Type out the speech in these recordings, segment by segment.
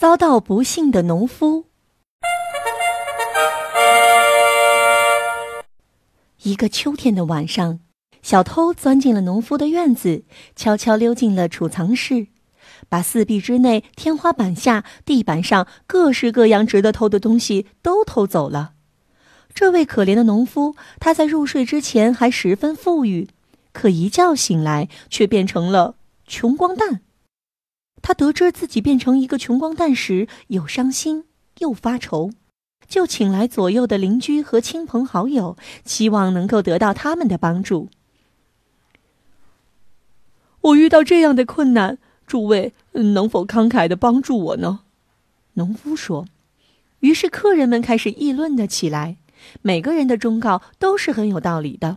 遭到不幸的农夫。一个秋天的晚上，小偷钻进了农夫的院子，悄悄溜进了储藏室，把四壁之内、天花板下、地板上各式各样值得偷的东西都偷走了。这位可怜的农夫，他在入睡之前还十分富裕，可一觉醒来却变成了穷光蛋。他得知自己变成一个穷光蛋时，又伤心又发愁，就请来左右的邻居和亲朋好友，希望能够得到他们的帮助。我遇到这样的困难，诸位能否慷慨的帮助我呢？农夫说。于是客人们开始议论了起来，每个人的忠告都是很有道理的。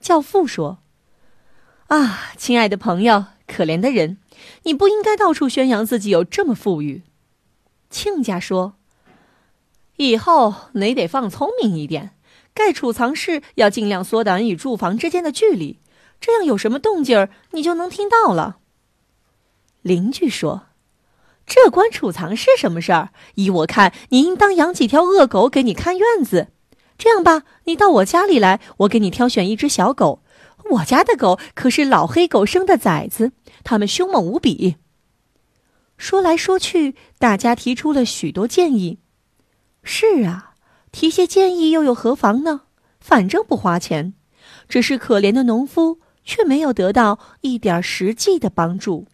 教父说：“啊，亲爱的朋友，可怜的人。”你不应该到处宣扬自己有这么富裕，亲家说：“以后你得放聪明一点，盖储藏室要尽量缩短与住房之间的距离，这样有什么动静儿你就能听到了。”邻居说：“这关储藏室什么事儿？依我看，你应当养几条恶狗给你看院子。这样吧，你到我家里来，我给你挑选一只小狗。”我家的狗可是老黑狗生的崽子，它们凶猛无比。说来说去，大家提出了许多建议。是啊，提些建议又有何妨呢？反正不花钱。只是可怜的农夫却没有得到一点实际的帮助。